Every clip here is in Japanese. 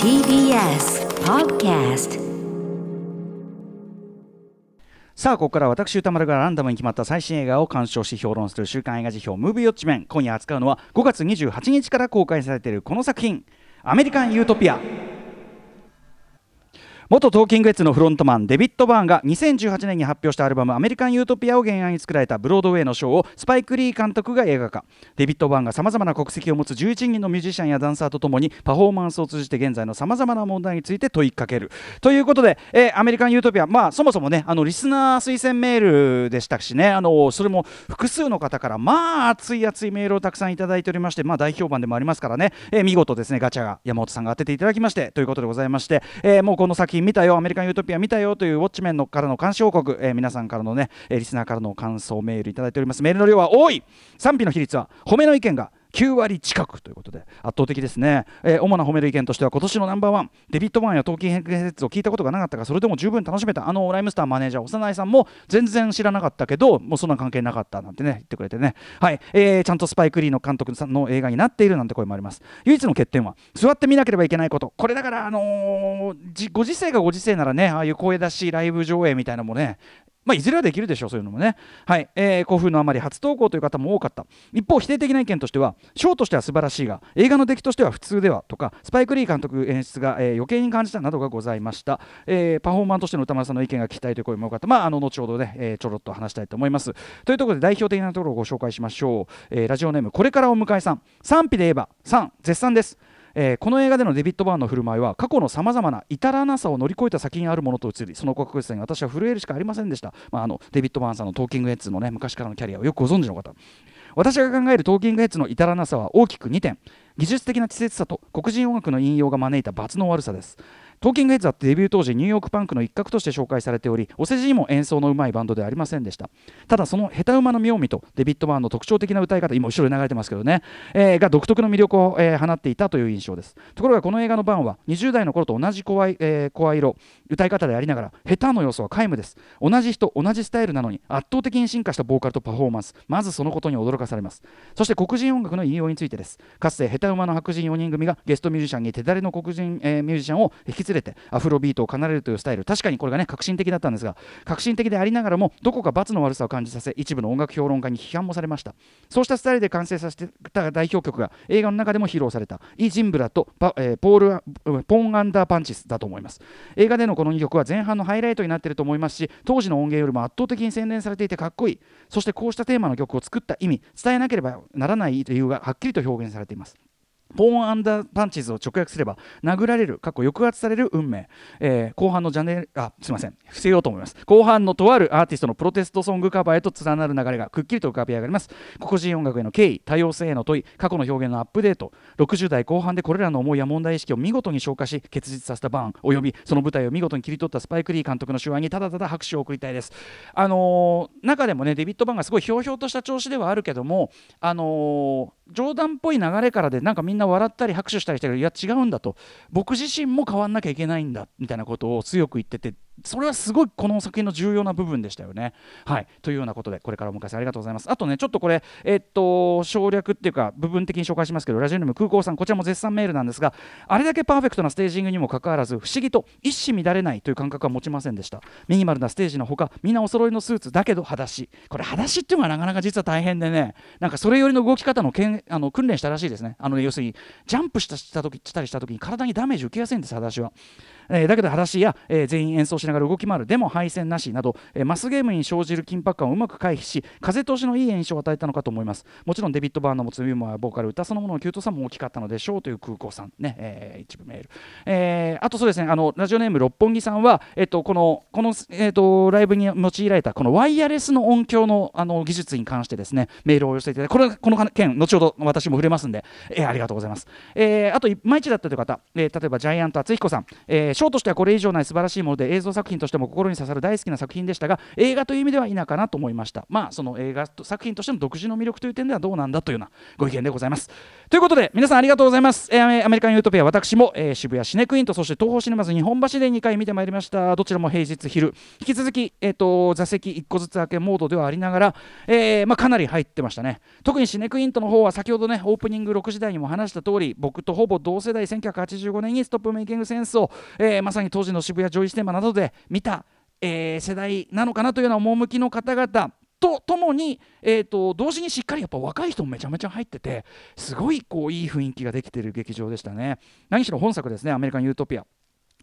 TBS Podcast さあここから私歌丸がランダムに決まった最新映画を鑑賞し評論する週刊映画辞表。ムービーウォッチメン。今夜扱うのは5月28日から公開されているこの作品「アメリカン・ユートピア」元トーキングヘッズのフロントマンデビッド・バーンが2018年に発表したアルバム「アメリカン・ユートピア」を原案に作られたブロードウェイのショーをスパイク・リー監督が映画化。デビッド・バーンがさまざまな国籍を持つ11人のミュージシャンやダンサーとともにパフォーマンスを通じて現在のさまざまな問題について問いかける。ということで、えーアメリカン・ユートピアまあそもそもねあのリスナー推薦メールでしたしねあのそれも複数の方からまあ熱い熱いメールをたくさんいただいておりましてまあ大評判でもありますからね、えー見事ですねガチャが山本さんが当てていただきましてということでございまして、えーもうこの作品見たよアメリカン・ユートピア見たよというウォッチメンのからの監視報告、えー皆さんからのね、えーリスナーからの感想メールいただいております。メールの量は多い。賛否の比率は褒めの意見が9割近くということで圧倒的ですね、えー主な褒める意見としては今年のナンバーワンデビッド・ワンやトーキンヘッズを聞いたことがなかったがそれでも十分楽しめたあのライムスターマネージャー幼いさんも全然知らなかったけどもうそんな関係なかったなんてね言ってくれてね。はい、えーちゃんとスパイク・リーの監督さんの映画になっているなんて声もあります。唯一の欠点は座って見なければいけないこと。これだからあのーご時世がご時世ならねああいう声出しライブ上映みたいなのもねまあ、いずれはできるでしょう、そういうのもね。はい、えー興奮のあまり初投稿という方も多かった。一方、否定的な意見としては、ショーとしては素晴らしいが、映画の出来としては普通ではとか、スパイク・リー監督演出が、えー余計に感じたなどがございました。えーパフォーマンスとしての歌丸さんの意見が聞きたいという声も多かった。まあ、あの後ほどね、えーちょろっと話したいと思います。というところで、代表的なところをご紹介しましょう。えーラジオネーム、これからお迎えさん。賛否で言えば、3、絶賛です。えーこの映画でのデビッド・バーンの振る舞いは過去のさまざまな至らなさを乗り越えた先にあるものと移りその確実さに私は震えるしかありませんでした、まあ、あのデビッド・バーンさんのトーキングエッズのね昔からのキャリアをよくご存知の方。私が考えるトーキングヘッズの至らなさは大きく2点。技術的な稚拙さと黒人音楽の引用が招いた罰の悪さです。トーキングヘッズはデビュー当時ニューヨークパンクの一角として紹介されておりお世辞にも演奏のうまいバンドではありませんでした。ただその下手馬の妙味とデビッド・バーンの特徴的な歌い方今後ろに流れてますけどね、えーが独特の魅力を、えー放っていたという印象です。ところがこの映画のバーンは20代の頃と同じ声,、えー色歌い方でありながら下手の要素は皆無です。同じ人同じスタイルなのに圧倒的に進化したボーカルとパフォーマンス。まずそのことに驚かされます。そして黒人音楽の引用についてです。かつて下手馬の白人4人組がゲストミュージシャンに手だれの黒人、えーミュージシャンを引き連れてアフロビートを奏でるというスタイル。確かにこれがね革新的だったんですが革新的でありながらもどこか罰の悪さを感じさせ一部の音楽評論家に批判もされました。そうしたスタイルで完成させた代表曲が映画の中でも披露された。イ・ジンブラとパ、えーポールポン・アンダー・パンチスだと思います。映画でのこの2曲は前半のハイライトになっていると思いますし当時の音源よりも圧倒的に洗練されていてかっこいい。そしてこうしたテーマの曲を作った意味伝えなければならない理由がはっきりと表現されています。ポーンアンダーパンチズを直訳すれば殴られる過去抑圧される運命、えー後半のジャネあすいません。伏せようと思います。後半のとあるアーティストのプロテストソングカバーへと連なる流れがくっきりと浮かび上がります。黒人音楽への敬意多様性への問い過去の表現のアップデート。60代後半でこれらの思いや問題意識を見事に消化し結実させたバーンおよびその舞台を見事に切り取ったスパイク・リー監督の手腕にただただ拍手を送りたいです。あのー中でもねデビッド・バーンがすごいひょうひょうとした調子ではあるけどもあのー冗談っぽい流れからでなんかみんな笑ったり拍手したりしたけどいや違うんだと。僕自身も変わんなきゃいけないんだみたいなことを強く言っててそれはすごいこの作品の重要な部分でしたよね。はいというようなことでこれからお迎えさんありがとうございます。あとねちょっとこれえっと省略っていうか部分的に紹介しますけどラジオネーム空港さんこちらも絶賛メールなんですがあれだけパーフェクトなステージングにもかかわらず不思議と一糸乱れないという感覚は持ちませんでしたミニマルなステージのほかみんなお揃いのスーツだけど裸足これ裸足っていうのがなかなか実は大変でねなんかそれよりの動き方のけんあの訓練したらしいですねあの要するにジャンプしたした時したりした時に体にダメージ受けやすいんです裸足は。えーだけど裸足や、えー全員演奏しながら動き回る。でも配線なしなど、えーマスゲームに生じる緊迫感をうまく回避し風通しのいい印象を与えたのかと思います。もちろんデビッド・バーンの持つユーモアやボーカル歌そのもののキュートさも大きかったのでしょうという空港さんね、えー一部メール、えーあとそうですねあのラジオネーム六本木さんは、えっと、このこの、えっと、ライブに用いられたこのワイヤレスの音響のあの技術に関してですねメールを寄せていただいてこれこの件後ほど私も触れますんで、えーありがとうございます、えーあといまいちだったという方、えー例えばジャイアント厚彦さん、えーショーとしてはこれ以上ない素晴らしいもので映像作品としても心に刺さる大好きな作品でしたが映画という意味では否かなと思いました。まあその映画作品としての独自の魅力という点ではどうなんだというようなご意見でございます。ということで皆さんありがとうございます、えー、アメリカンユートピア私も、えー、渋谷シネクインとそして東宝シネマズ日本橋で2回見てまいりましたどちらも平日昼。引き続き、えーと、座席1個ずつ開けモードではありながら、えーまあ、かなり入ってましたね。特にシネクイントの方は先ほどねオープニング6時台にも話した通り僕とほぼ同世代1985年にストップメイキングセンスを、えー、まさに当時の渋谷ジョイステーマなどで見た、えー、世代なのかなというような趣の方々とともに、えーと、同時にしっかりやっぱ若い人もめちゃめちゃ入っててすごいこういい雰囲気ができてる劇場でしたね。何しろ本作ですねアメリカン・ユートピア。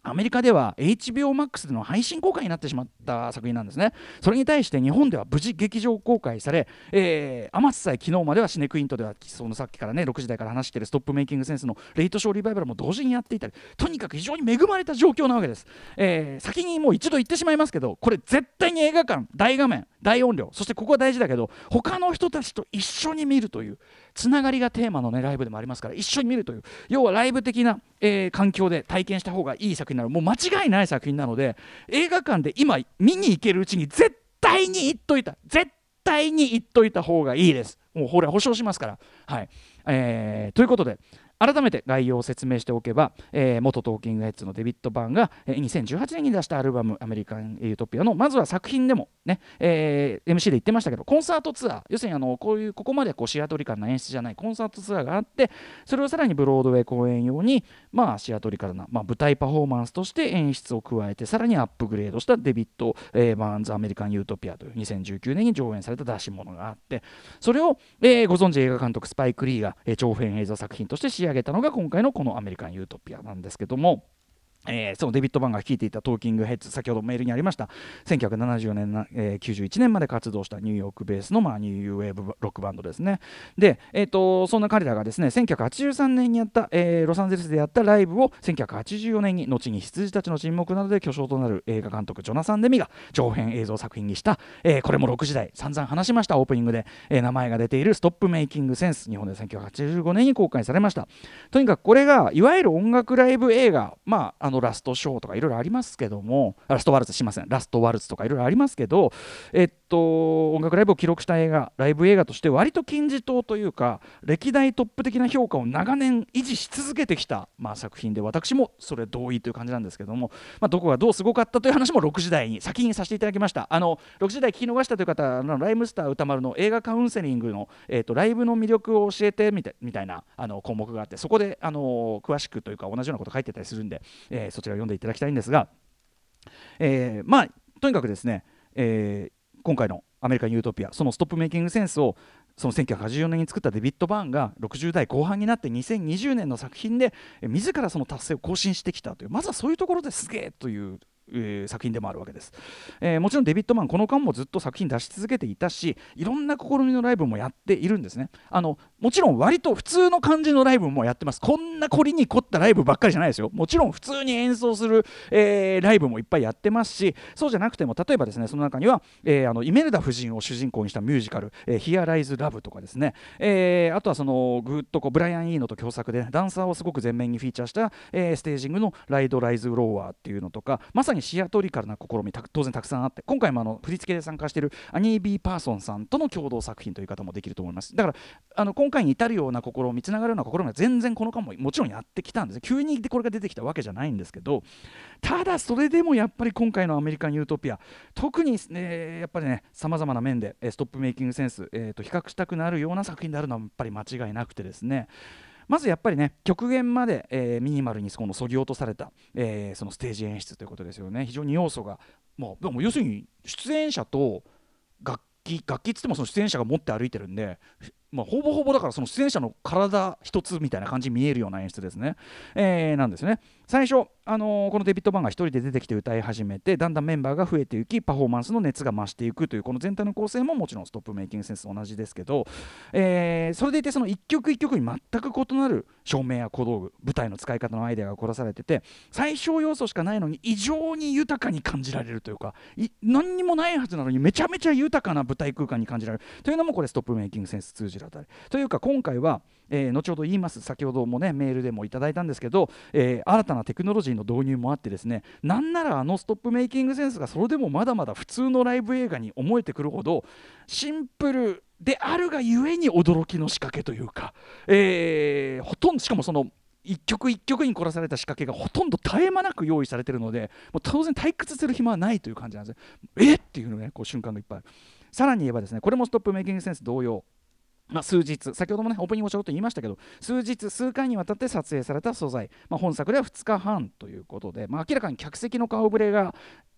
アメリカでは HBO Max での配信公開になってしまった作品なんですね。それに対して日本では無事劇場公開され、えー、余さえ昨日まではシネクイントではそのさっきからね6時台から話しているストップメイキングセンスのレイトショーリバイバルも同時にやっていたりとにかく非常に恵まれた状況なわけです。えー、先にもう一度言ってしまいますけどこれ絶対に映画館大画面大音量そしてここは大事だけど他の人たちと一緒に見るというつながりがテーマの、ね、ライブでもありますから一緒に見るという。要はライブ的な、えー、環境で体験した方がいい作品なの。もう間違いない作品なので映画館で今見に行けるうちに絶対に言っといた。絶対に言っといた方がいいです。もうほれ保証しますから。はい、えー、ということで改めて概要を説明しておけば、えー、元トーキングヘッズのデビッド・バーンが、えー、2018年に出したアルバム「アメリカン・ユートピア」のまずは作品でもね、えー、MC で言ってましたけどコンサートツアー要するにあのこういうここまでこうシアトリカルな演出じゃないコンサートツアーがあってそれをさらにブロードウェイ公演用に、まあ、シアトリカルな、まあ、舞台パフォーマンスとして演出を加えてさらにアップグレードしたデビッド・えー、バーンズ・アメリカン・ユートピアという2019年に上演された出し物があってそれを、えー、ご存知映画監督スパイク・リーが、えー、長編映像作品として仕上げたのが今回のこのアメリカン・ユートピアなんですけども。えー、そのデビッド・バンが率いていたトーキングヘッズ先ほどメールにありました1974年な、えー、91年まで活動したニューヨークベースの、まあ、ニューウェーブロックバンドですね。で、えーと、そんな彼らがですね1983年にやった、えー、ロサンゼルスでやったライブを1984年に後に羊たちの沈黙などで巨匠となる映画監督ジョナサン・デミが長編映像作品にした、えー、これも6時代散々話しましたオープニングで、えー、名前が出ている「ストップメイキングセンス」日本で1985年に公開されました。とにかくこれがいわゆる音楽ライブ映画まあのラストショーとかいろいろありますけどもラストワルツしません。ラストワルツとかいろいろありますけどえっと音楽ライブを記録した映画ライブ映画として割と金字塔というか歴代トップ的な評価を長年維持し続けてきた、まあ、作品で私もそれ同意という感じなんですけども、まあ、どこがどうすごかったという話も6時台に先にさせていただきました。あの6時台聞き逃したという方のライムスター歌丸の映画カウンセリングの、えーと、ライブの魅力を教えてみたみたいなあの項目があってそこであの詳しくというか同じようなこと書いてたりするんで、え、そちらを読んでいただきたいんですが、えー、まあとにかくですね、えー、今回のアメリカン・ユートピアそのストップメイキングセンスをその1984年に作ったデビッド・バーンが60代後半になって2020年の作品で自らその達成を更新してきたというまずはそういうところですげえという、作品でもあるわけです、えー、もちろんデビッド・バーンこの間もずっと作品出し続けていたしいろんな試みのライブもやっているんですね。あのもちろん割と普通の感じのライブもやってます。こんな凝りに凝ったライブばっかりじゃないですよ。もちろん普通に演奏する、えー、ライブもいっぱいやってますしそうじゃなくても例えばですねその中には、えー、あのイメルダ夫人を主人公にしたミュージカルえー、「ヒア・ライズ・ラブ」とかですね、えー、あとはそのぐっとこうブライアン・イーノと共作でダンサーをすごく前面にフィーチャーした、えー、ステージングの「ライド・ライズ・ロアー」っていうのとかまさにシアトリカルな試み当然たくさんあって今回もあの振り付けで参加しているアニー・ビー・パーソンさんとの共同作品という方もできると思います。だからあの今回に至るような試みつながるような試みは全然この間ももちろんやってきたんです。急にこれが出てきたわけじゃないんですけどただそれでもやっぱり今回のアメリカン・ユートピア特に、ね、やっぱりねさまざまな面でストップメイキングセンス、えー、と比較したくなるような作品であるのはやっぱり間違いなくてですねまずやっぱりね極限まで、えー、ミニマルにこのそぎ落とされた、えー、そのステージ演出ということですよね。非常に要素がもうでも要するに出演者と楽器楽器っつってもその出演者が持って歩いてるんでまあ、ほぼほぼだからその出演者の体一つみたいな感じに見えるような演出ですね、えー、なんですね。最初、あのー、このデビッド・バンが1人で出てきて歌い始めてだんだんメンバーが増えていきパフォーマンスの熱が増していくというこの全体の構成ももちろんストップメイキングセンス同じですけど、えー、それでいてその一曲一曲に全く異なる照明や小道具舞台の使い方のアイデアが凝らされてて最小要素しかないのに異常に豊かに感じられるというか何にもないはずなのにめちゃめちゃ豊かな舞台空間に感じられる。というのもこれストップメイキングセンス通じるだったりというか今回は、えー、後ほど言います。先ほどもねメールでもいただいたんですけど、えー、新たなテクノロジーの導入もあってですねなんならあのストップメイキングセンスがそれでもまだまだ普通のライブ映画に思えてくるほどシンプルであるがゆえに驚きの仕掛けというか、えー、ほとんどしかもその一曲一曲に凝らされた仕掛けがほとんど絶え間なく用意されているのでもう当然退屈する暇はないという感じなんです。ねえ？っていうのねこう瞬間がいっぱいさらに言えばですねこれもストップメイキングセンス同様まあ、数日。先ほどもねオープニングをちょろっと言いましたけど数日数回にわたって撮影された素材、まあ、本作では2日半ということで、まあ、明らかに客席の顔ぶれが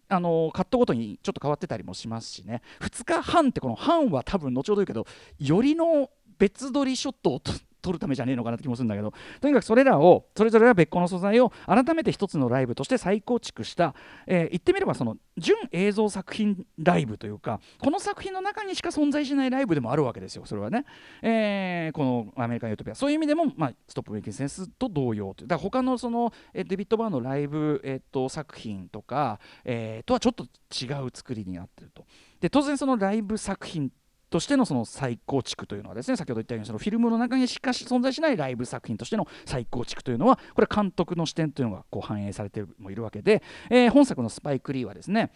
あのカットごとにちょっと変わってたりもしますしね。2日半ってこの半は多分後ほど言うけどよりの別撮りショットを撮るためじゃねえのかなって気もするんだけど。とにかくそれらをそれぞれは別個の素材を改めて一つのライブとして再構築した、えー、言ってみればその純映像作品ライブというかこの作品の中にしか存在しないライブでもあるわけですよそれはね、えー、このアメリカン・ユートピア。そういう意味でも、まあ、ストップ・メイキン・センスと同様という。だから他のその、え、デビッド・バーのライブ、えー、と作品とか、えー、とはちょっと違う作りになってると。で当然そのライブ作品としてのその再構築というのはですね先ほど言ったようにそのフィルムの中にしかし存在しないライブ作品としての再構築というのはこれは監督の視点というのがこう反映されてもいるわけで、えー、本作のスパイク・リーはですね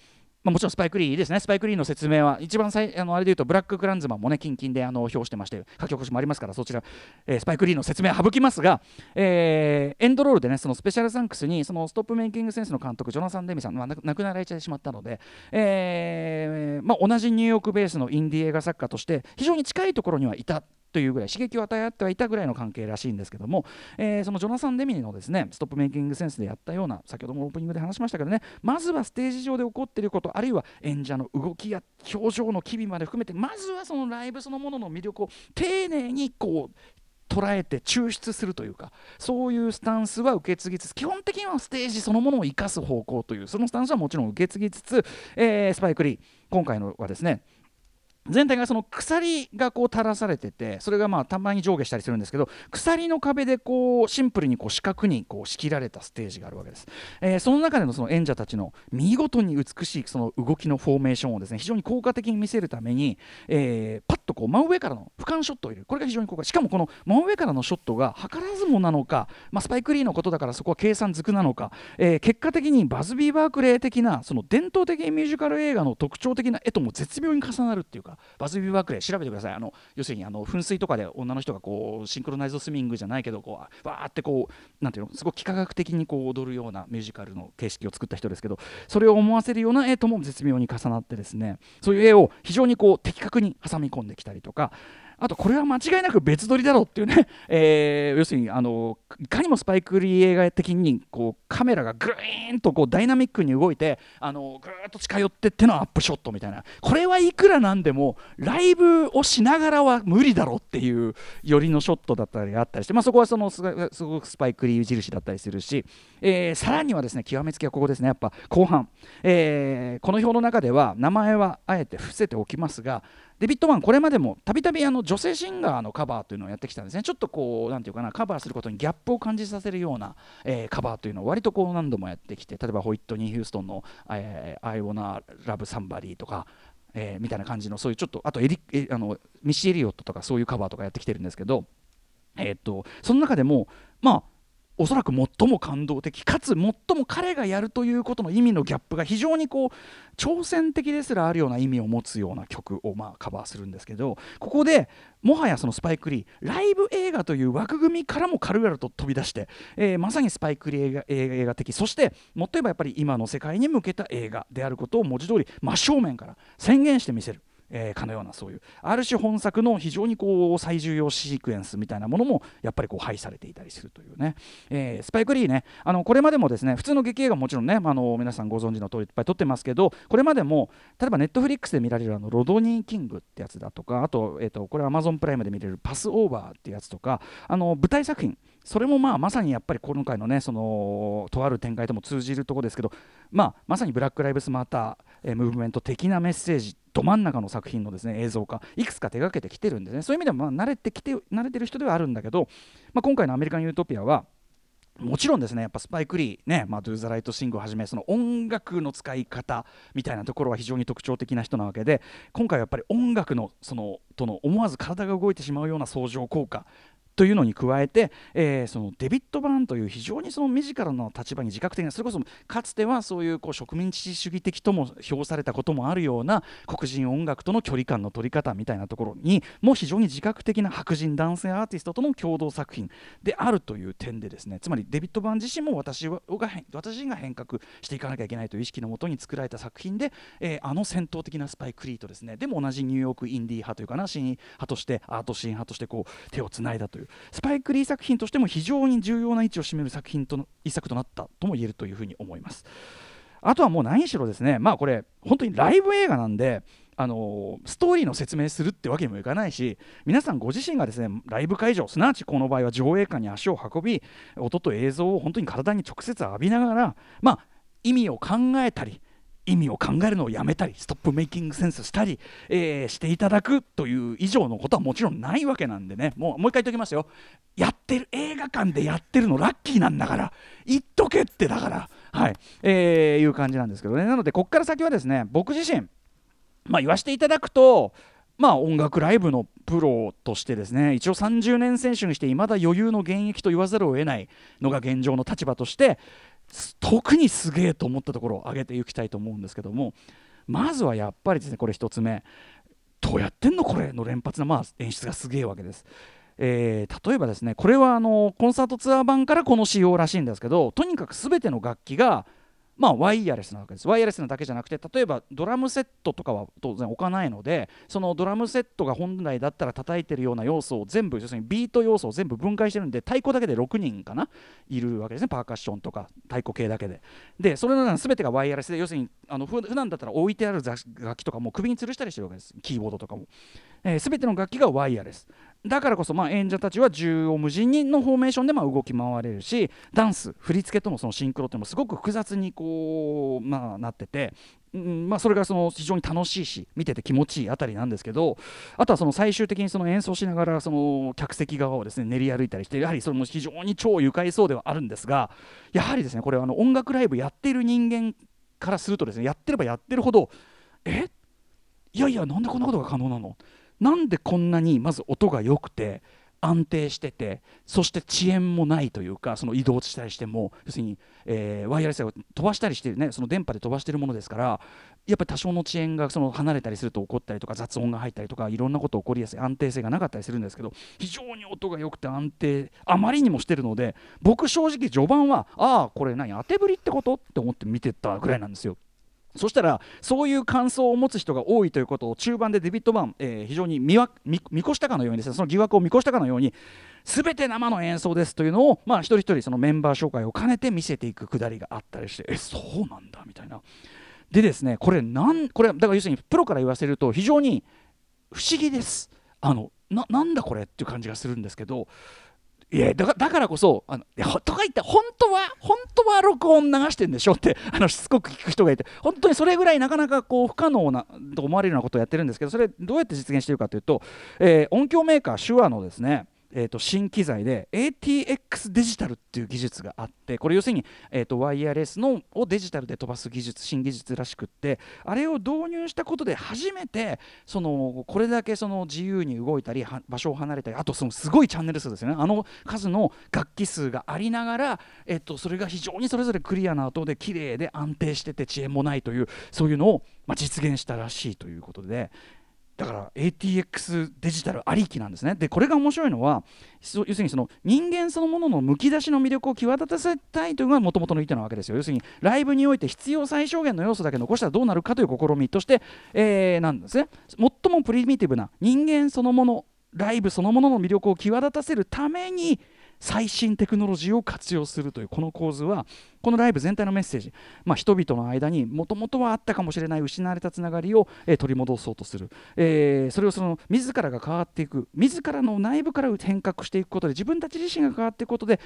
まあ、もちろんスパイクリーですね、スパイクリーの説明は、一番最あのあれで言うと、ブラック・クランズマンもね、近々であの評してまして、書き起こしもありますから、そちら、えー、スパイクリーの説明は省きますが、えー、エンドロールでね、そのスペシャルサンクスに、そのストップメイキングセンスの監督、ジョナサン・デミさん、まあ、亡くなられてしまったので、えーまあ、同じニューヨークベースのインディ映画作家として、非常に近いところにはいた。というぐらい刺激を与え合ってはいたぐらいの関係らしいんですけども、えー、そのジョナサン・デミニのですねストップメイキングセンスでやったような先ほどもオープニングで話しましたけどねまずはステージ上で起こっていることあるいは演者の動きや表情の機微まで含めてまずはそのライブそのものの魅力を丁寧にこう捉えて抽出するというかそういうスタンスは受け継ぎつつ基本的にはステージそのものを生かす方向というそのスタンスはもちろん受け継ぎつつ、えー、スパイク・リー今回のはですね全体がその鎖がこう垂らされててそれがまあたまに上下したりするんですけど鎖の壁でこうシンプルにこう四角にこう仕切られたステージがあるわけです、えー、その中でのその演者たちの見事に美しいその動きのフォーメーションをですね非常に効果的に見せるために、えー、パッとこう真上からの俯瞰ショットを入れる。これが非常に効果しかもこの真上からのショットが図らずもなのか、まあ、スパイク・リーのことだからそこは計算づくなのか、えー、結果的にバズビー・バークレー的なその伝統的ミュージカル映画の特徴的な絵とも絶妙に重なるっていうかバズビー・バークレー調べてください。あの要するにあの噴水とかで女の人がこうシンクロナイズドスイミングじゃないけどこうわーってこうなんていうのすごい幾何学的にこう踊るようなミュージカルの形式を作った人ですけどそれを思わせるような絵とも絶妙に重なってですねそういう絵を非常にこう的確に挟み込んできたりとかあとこれは間違いなく別撮りだろうっていうね、えー、要するにあのいかにもスパイクリー映画的にこうカメラがグイーンとこうダイナミックに動いてあのぐーっと近寄ってってのアップショットみたいな。これはいくらなんでもライブをしながらは無理だろうっていう寄りのショットだったりあったりして、まあ、そこはそのすごくスパイクリー印だったりするし、えー、さらにはですね極めつきはここですね。やっぱ後半、えー、この評の中では名前はあえて伏せておきますがデビッド・バーンこれまでもたびたび女性シンガーのカバーというのをやってきたんですね。ちょっとこうなんていうかなカバーすることにギャップを感じさせるような、えー、カバーというのを割とこう何度もやってきて例えばホイットニー・ヒューストンの「えー、I Wanna Love Somebody」とかえー、みたいな感じのそういうちょっとあとエリえあのミッシー・エリオットとかそういうカバーとかやってきてるんですけど、えー、っとその中でもまあおそらく最も感動的かつ最も彼がやるということの意味のギャップが非常にこう挑戦的ですらあるような意味を持つような曲をまあカバーするんですけどここでもはやそのスパイク・リーライブ映画という枠組みからも軽々と飛び出して、えー、まさにスパイク・リー映画映画的そしてもっと言えばやっぱり今の世界に向けた映画であることを文字通り真正面から宣言してみせる。えー、かのようなそういうある種本作の非常にこう最重要シークエンスみたいなものもやっぱりこう配されていたりするというね、えー、スパイク・リーね。あのこれまでもですね普通の劇映画もちろんねあの皆さんご存知の通りいっぱい撮ってますけどこれまでも例えばネットフリックスで見られるあのロドニー・キングってやつだとかあと,、えーと、これアマゾンプライムで見れるパスオーバーってやつとかあの舞台作品。それもまあまさにやっぱり今回のねそのとある展開とも通じるところですけど、まあ、まさにブラック・ライブスマーター、えー、ムーブメント的なメッセージど真ん中の作品のですね映像化いくつか手がけてきてるんですね。そういう意味ではまあ慣れてきて慣れてる人ではあるんだけど、まあ、今回のアメリカン・ユートピアはもちろんですねやっぱスパイク・リーね、まあ、ドゥ・ザ・ライト・シングをはじめその音楽の使い方みたいなところは非常に特徴的な人なわけで今回はやっぱり音楽のそのとの思わず体が動いてしまうような相乗効果というのに加えて、えー、そのデビッド・バーンという非常にその身近な立場に自覚的なそれこそかつてはそういうこう植民地主義的とも評されたこともあるような黒人音楽との距離感の取り方みたいなところにも非常に自覚的な白人男性アーティストとの共同作品であるという点でですねつまりデビッド・バーン自身も私が私が変革していかなきゃいけないという意識のもとに作られた作品で、えー、あの戦闘的なスパイクリーとですね。でも同じニューヨークインディー派というかなシーン派としてアートシーン派としてこう手をつないだというスパイクリー作品としても非常に重要な位置を占める作品との一作となったとも言えるというふうに思います。あとはもう何しろですねまあこれ本当にライブ映画なんであのストーリーの説明するってわけにもいかないし皆さんご自身がですねライブ会場すなわちこの場合は上映館に足を運び音と映像を本当に体に直接浴びながらまあ意味を考えたり意味を考えるのをやめたりストップメイキングセンスしたり、えー、していただくという以上のことはもちろんないわけなんでね。もうもう一回言っておきますよ。やってる映画館でやってるのラッキーなんだから言っとけってだからはい、えー、いう感じなんですけどね。なのでここから先はですね僕自身まあ言わせていただくとまあ音楽ライブのプロとしてですね一応30年選手にしていまだ余裕の現役と言わざるを得ないのが現状の立場として特にすげえと思ったところを挙げていきたいと思うんですけどもまずはやっぱりですねこれ1つ目どうやってんのこれの連発の、まあ、演出がすげえわけです。えー、例えばですねこれはあのコンサートツアー版からこの仕様らしいんですけどとにかく全ての楽器がまあ、ワイヤレスなわけです。ワイヤレスなだけじゃなくて例えばドラムセットとかは当然置かないのでそのドラムセットが本来だったら叩いてるような要素を全部要するにビート要素を全部分解してるんで太鼓だけで6人かな？いるわけですねパーカッションとか太鼓系だけで。でそれなら全てがワイヤレスで要するにあの普段だったら置いてある楽器とかも首に吊るしたりしてるわけですキーボードとかも。えー、全ての楽器がワイヤレスだからこそまあ演者たちは縦横無尽にのフォーメーションでま動き回れるしダンス振り付けとのそのシンクロっていうのもすごく複雑にこう、まあ、なっててうんまあ、それがその非常に楽しいし見てて気持ちいいあたりなんですけどあとはその最終的にその演奏しながらその客席側をですね練り歩いたりしてやはりそれも非常に超愉快そうではあるんですがやはりですねこれはあの音楽ライブやっている人間からするとですねやってればやってるほどえ？いやいやなんでこんなことが可能なの？なんでこんなにまず音が良くて安定しててそして遅延もないというかその移動したりしても要するに、えー、ワイヤレスを飛ばしたりしてるねその電波で飛ばしてるものですからやっぱり多少の遅延がその離れたりすると起こったりとか雑音が入ったりとかいろんなこと起こりやすい安定性がなかったりするんですけど非常に音が良くて安定あまりにもしてるので僕正直序盤はああこれ何当てぶりってこと？って思って見てたぐらいなんですよ。そしたらそういう感想を持つ人が多いということを中盤でデビッド・バン、えー、非常に見越したかのようにですねその疑惑を見越したかのように全て生の演奏ですというのを、まあ、一人一人そのメンバー紹介を兼ねて見せていくくだりがあったりしてえそうなんだみたいな。でですねこれなんこれだから要するにプロから言わせると非常に不思議です。あのななんだこれっていう感じがするんですけどいやだからこそあのとか言って本当は本当は録音流してんでしょってあのしつこく聞く人がいて本当にそれぐらいなかなかこう不可能なと思われるようなことをやってるんですけどそれどうやって実現してるかというと、えー、音響メーカー手話のですねえー、と新機材で ATX デジタルっていう技術があってこれ要するに、えー、とワイヤレスのをデジタルで飛ばす技術新技術らしくってあれを導入したことで初めてそのこれだけその自由に動いたり場所を離れたりあとそのすごいチャンネル数ですよね。あの数の楽器数がありながら、えー、とそれが非常にそれぞれクリアな音で綺麗で安定してて遅延もないというそういうのを、まあ、実現したらしいということで、だから ATX デジタルありきなんですね。でこれが面白いのは要するにその人間そのもののむき出しの魅力を際立たせたいというのがもともとの意図なわけですよ。要するにライブにおいて必要最小限の要素だけ残したらどうなるかという試みとして、えー、なんですね。最もプリミティブな人間そのものライブそのものの魅力を際立たせるために最新テクノロジーを活用するというこの構図はこのライブ全体のメッセージ、まあ、人々の間にもともとはあったかもしれない失われたつながりを、えー、取り戻そうとする、えー、それをその自らが変わっていく。自らの内部から変革していくことで自分たち自身が変わっていくことで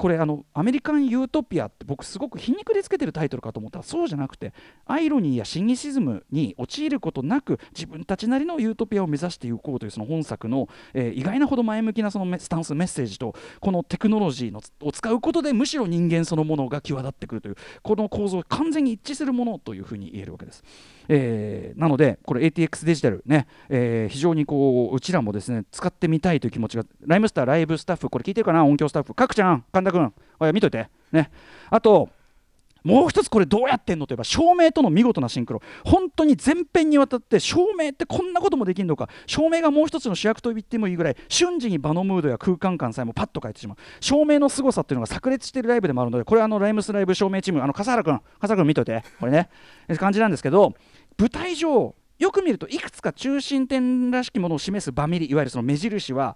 これあのアメリカン・ユートピアって僕すごく皮肉でつけてるタイトルかと思ったらそうじゃなくてアイロニーやシニシズムに陥ることなく自分たちなりのユートピアを目指していこうというその本作の、えー、意外なほど前向きなそのスタンスメッセージとこのテクノロジーのを使うことでむしろ人間そのものが際立ってくるというこの構造が完全に一致するものというふうに言えるわけです。えー、なのでこれ ATX デジタルね、えー、非常にこううちらもですね使ってみたいという気持ちがライムスターライブスタッフこれ聞いてるかな？音響スタッフかくちゃん神田君おい見といて。ね。あともう一つこれどうやってんのといえば照明との見事なシンクロ。本当に全編にわたって照明ってこんなこともできるのか。照明がもう一つの主役と言ってもいいぐらい瞬時に場のムードや空間感さえもパッと変えてしまう。照明の凄さっていうのが炸裂しているライブでもあるのでこれあのライムスライブ照明チームあの笠原君笠原君見といて。これね。感じなんですけど舞台上よく見るといくつか中心点らしきものを示すバミリいわゆるその目印は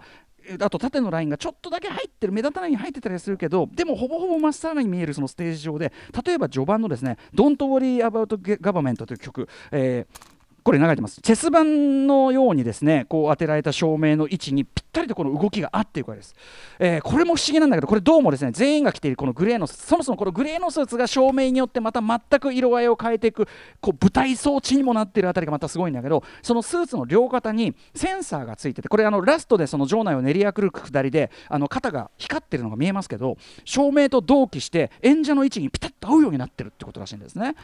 あと縦のラインがちょっとだけ入ってる目立たないに入ってたりするけどでもほぼほぼまっさらに見えるそのステージ上で例えば序盤のですね「Don't Worry About Government」という曲、えーこれ流れてますチェス盤のようにですねこう当てられた照明の位置にぴったりとこの動きがあっていうからです、えー、これも不思議なんだけどこれどうもですね全員が着ているこのグレーのそもそもこのグレーのスーツが照明によってまた全く色合いを変えていくこう舞台装置にもなっているあたりがまたすごいんだけどそのスーツの両肩にセンサーがついててこれあのラストでその場内を練り歩く下りであの肩が光ってるのが見えますけど照明と同期して演者の位置にピタッと合うようになってるってことらしいんですね。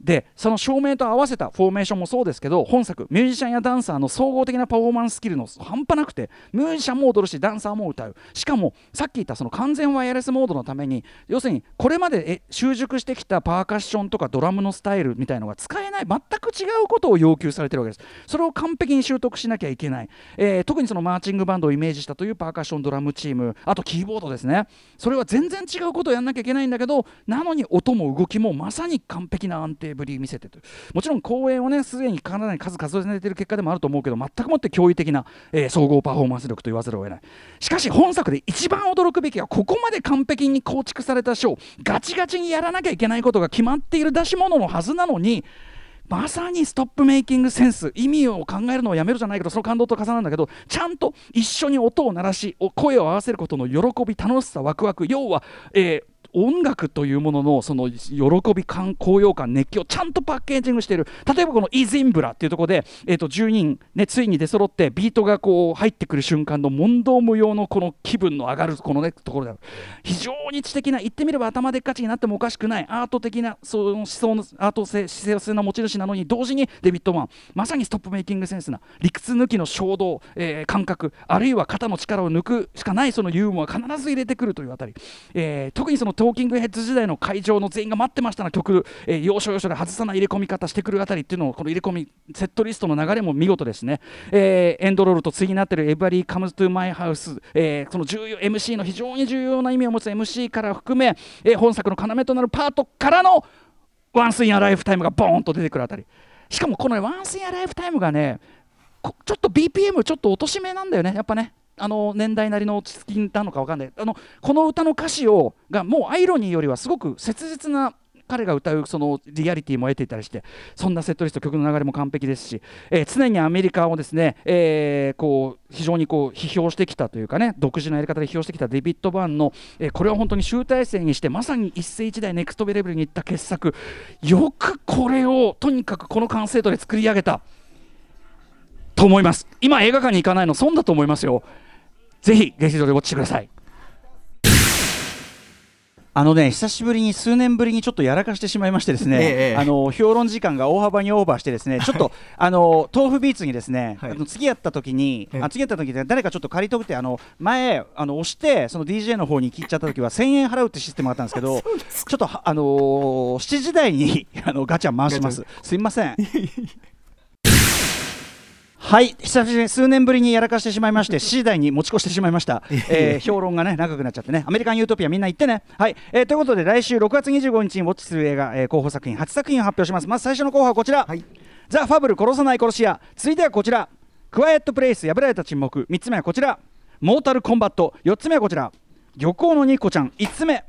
でその照明と合わせたフォーメーションもそうですけど本作ミュージシャンやダンサーの総合的なパフォーマンススキルの半端なくてミュージシャンも踊るしダンサーも歌う。しかもさっき言ったその完全ワイヤレスモードのために要するにこれまで習熟してきたパーカッションとかドラムのスタイルみたいのが使えない全く違うことを要求されてるわけです。それを完璧に習得しなきゃいけない、えー、特にそのマーチングバンドをイメージしたというパーカッションドラムチーム。あとキーボードですね。それは全然違うことをやんなきゃいけないんだけどなのに音も動きもまさに完璧な安定ぶり見せてと。もちろん公演をねすでにかなり数数えてる結果でもあると思うけど全くもって驚異的な、えー、総合パフォーマンス力と言わざるを得ない。しかし本作で一番驚くべきはここまで完璧に構築されたショー。ガチガチにやらなきゃいけないことが決まっている出し物のはずなのにまさにストップメイキングセンス意味を考えるのをやめるじゃないけどその感動と重なるんだけどちゃんと一緒に音を鳴らし声を合わせることの喜び楽しさワクワク。要は、えー音楽というもののその喜び感高揚感熱気をちゃんとパッケージングしている。例えばこのイズインブラっていうところで、えー、と10人、ね、ついに出揃ってビートがこう入ってくる瞬間の問答無用のこの気分の上がるこの、ね、ところである。非常に知的な言ってみれば頭でっかちになってもおかしくないアート的なその思想のアート性姿勢性の持ち主なのに同時にデビッド・マン。まさにストップメイキングセンスな理屈抜きの衝動、えー、感覚あるいは肩の力を抜くしかないそのユーモア必ず入れてくるというあたり、えー、特にそのトーキングヘッズ時代の会場の全員が待ってましたな曲、えー、要所要所で外さない入れ込み方してくるあたりっていうのをこの入れ込みセットリストの流れも見事ですね、えー、エンドロールの時に鳴ってる「エブリバディズ・カミング・トゥ・マイ・ハウス」え、その重要 MC の非常に重要な意味を持つ MC から含め、えー、本作の要となるパートからの「ワンス・イン・ア・ライフ・タイム」がボーンと出てくるあたり。しかもこの「ワンス・イン・ア・ライフ・タイム」がねちょっと BPM ちょっと落とし目なんだよねやっぱね。あの年代なりの落ち着きなのか分かんない。あのこの歌の歌詞をがもうアイロニーよりはすごく切実な彼が歌うそのリアリティも得ていたりしてそんなセットリスト曲の流れも完璧ですし、えー、常にアメリカをですね、えー、こう非常にこう批評してきたというかね独自のやり方で批評してきたデビッド・バーンの、えー、これは本当に集大成にしてまさに一世一代ネクストベレベルにいった傑作。よくこれをとにかくこの完成度で作り上げたと思います。今映画館に行かないの損だと思いますよ。ぜひ劇場でウォッチしてください。あのね久しぶりに数年ぶりにちょっとやらかしてしまいましてですね、ええ、あの評論時間が大幅にオーバーしてですねちょっとあの豆腐ビーツにですね、はい、あの次やった時に、あ次やった時で誰かちょっと借りとくてあの前あの押してその DJ の方に切っちゃった時は1000円払うってシステムがあったんですけどちょっとあのー、7時台にあのガチャ回します。すいませんはい。久しぶり数年ぶりにやらかしてしまいまして7時台に持ち越してしまいました、えー、評論がね長くなっちゃってね。アメリカン・ユートピアみんな行ってね。はい、えー、ということで来週6月25日にウォッチする映画、えー、候補作品8作品を発表します。まず最初の候補はこちら、はい、ザ・ファブル殺さない殺し屋。続いてはこちら。クワイエット・プレイス破られた沈黙。3つ目はこちら。モータル・コンバット。4つ目はこちら。漁港のニコちゃん。5つ目。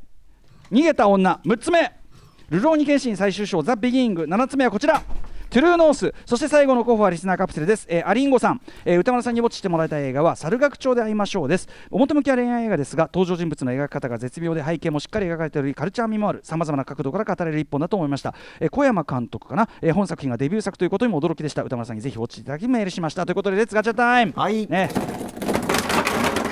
逃げた女。6つ目。ルローニケンシン最終章。ザ・ビギング。7つ目はこちらトゥルーノース。そして最後の候補はリスナーカプセルです、えーアリンゴさん、えー宇多丸さんにウォッチしてもらいたい映画は猿楽町で会いましょうです。表向きは恋愛映画ですが登場人物の描き方が絶妙で背景もしっかり描かれておりカルチャー味もある。さまざまな角度から語れる一本だと思いました、えー小山監督かな、えー本作品がデビュー作ということにも驚きでした。宇多丸さんにぜひウォッチいただきメールしました。ということでレッツガチャタイム。はい。ね。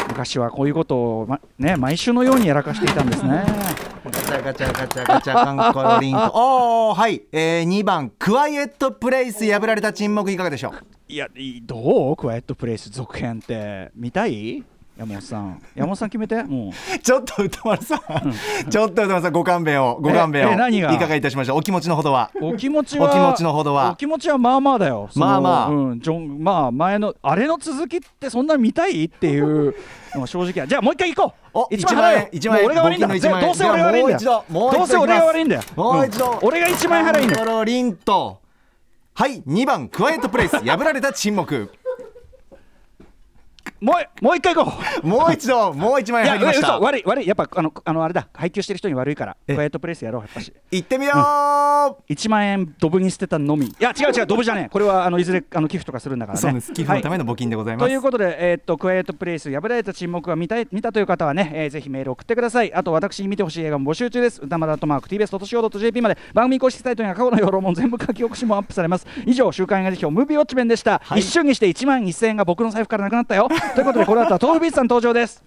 昔はこういうことを、まね、毎週のようにやらかしていたんですね。ガチャガチャガチャガチャカンコロリンとおーはい、えー、2番クワイエットプレイス破られた沈黙いかがでしょういや、どうクワイエットプレイス続編って見たい山本さん。山本さん決めて。もう。ちょっと歌丸さん、ちょっと歌丸さんご勘弁をご勘弁をええ何が？いかがいたしましょうお気持ちのほどはお気持ちはお気持ちのほどはお気持ちはまあまあだよ。まあまあうん、ジョンまあ前のあれの続きってそんな見たいっていうのが正直や。じゃあもう一回行こう。お一万払えよ一万円俺が悪いんだ。どうせ俺が悪いんだよ。じゃあもう一度もう一度どうせ俺が悪いんだよ。もう一度、ん俺が一万円払いんだよ。はい2番クワイエットプレイス破られた沈黙もうもう一回行こう。もう一度もう1万いや円入りました。嘘悪い悪い。やっぱあのあのあれだ。配給してる人に悪いから。え。クワイエットプレイスやろうやっぱし。行ってみよう、1万円ドブに捨てたのみ。いや違う違う ドブじゃねえ。これはあのいずれあの寄付とかするんだからね。そうです。寄付のためのの募金でございます、ということで、えーっとクワイエットプレイス破られた沈黙が見たい見たという方はね、えーぜひメール送ってください。あと私に見てほしい映画も募集中です。歌丸アットマーク TBS ととしお .jp まで。番組公式サイトには過去の評論も全部書き起こしもアップされます。以上週刊映画辞表ムービーウォッチメンでした、はい。一瞬にして1万1000円が僕の財布からなくなったよということでこの後は豆腐ビーツさん登場です。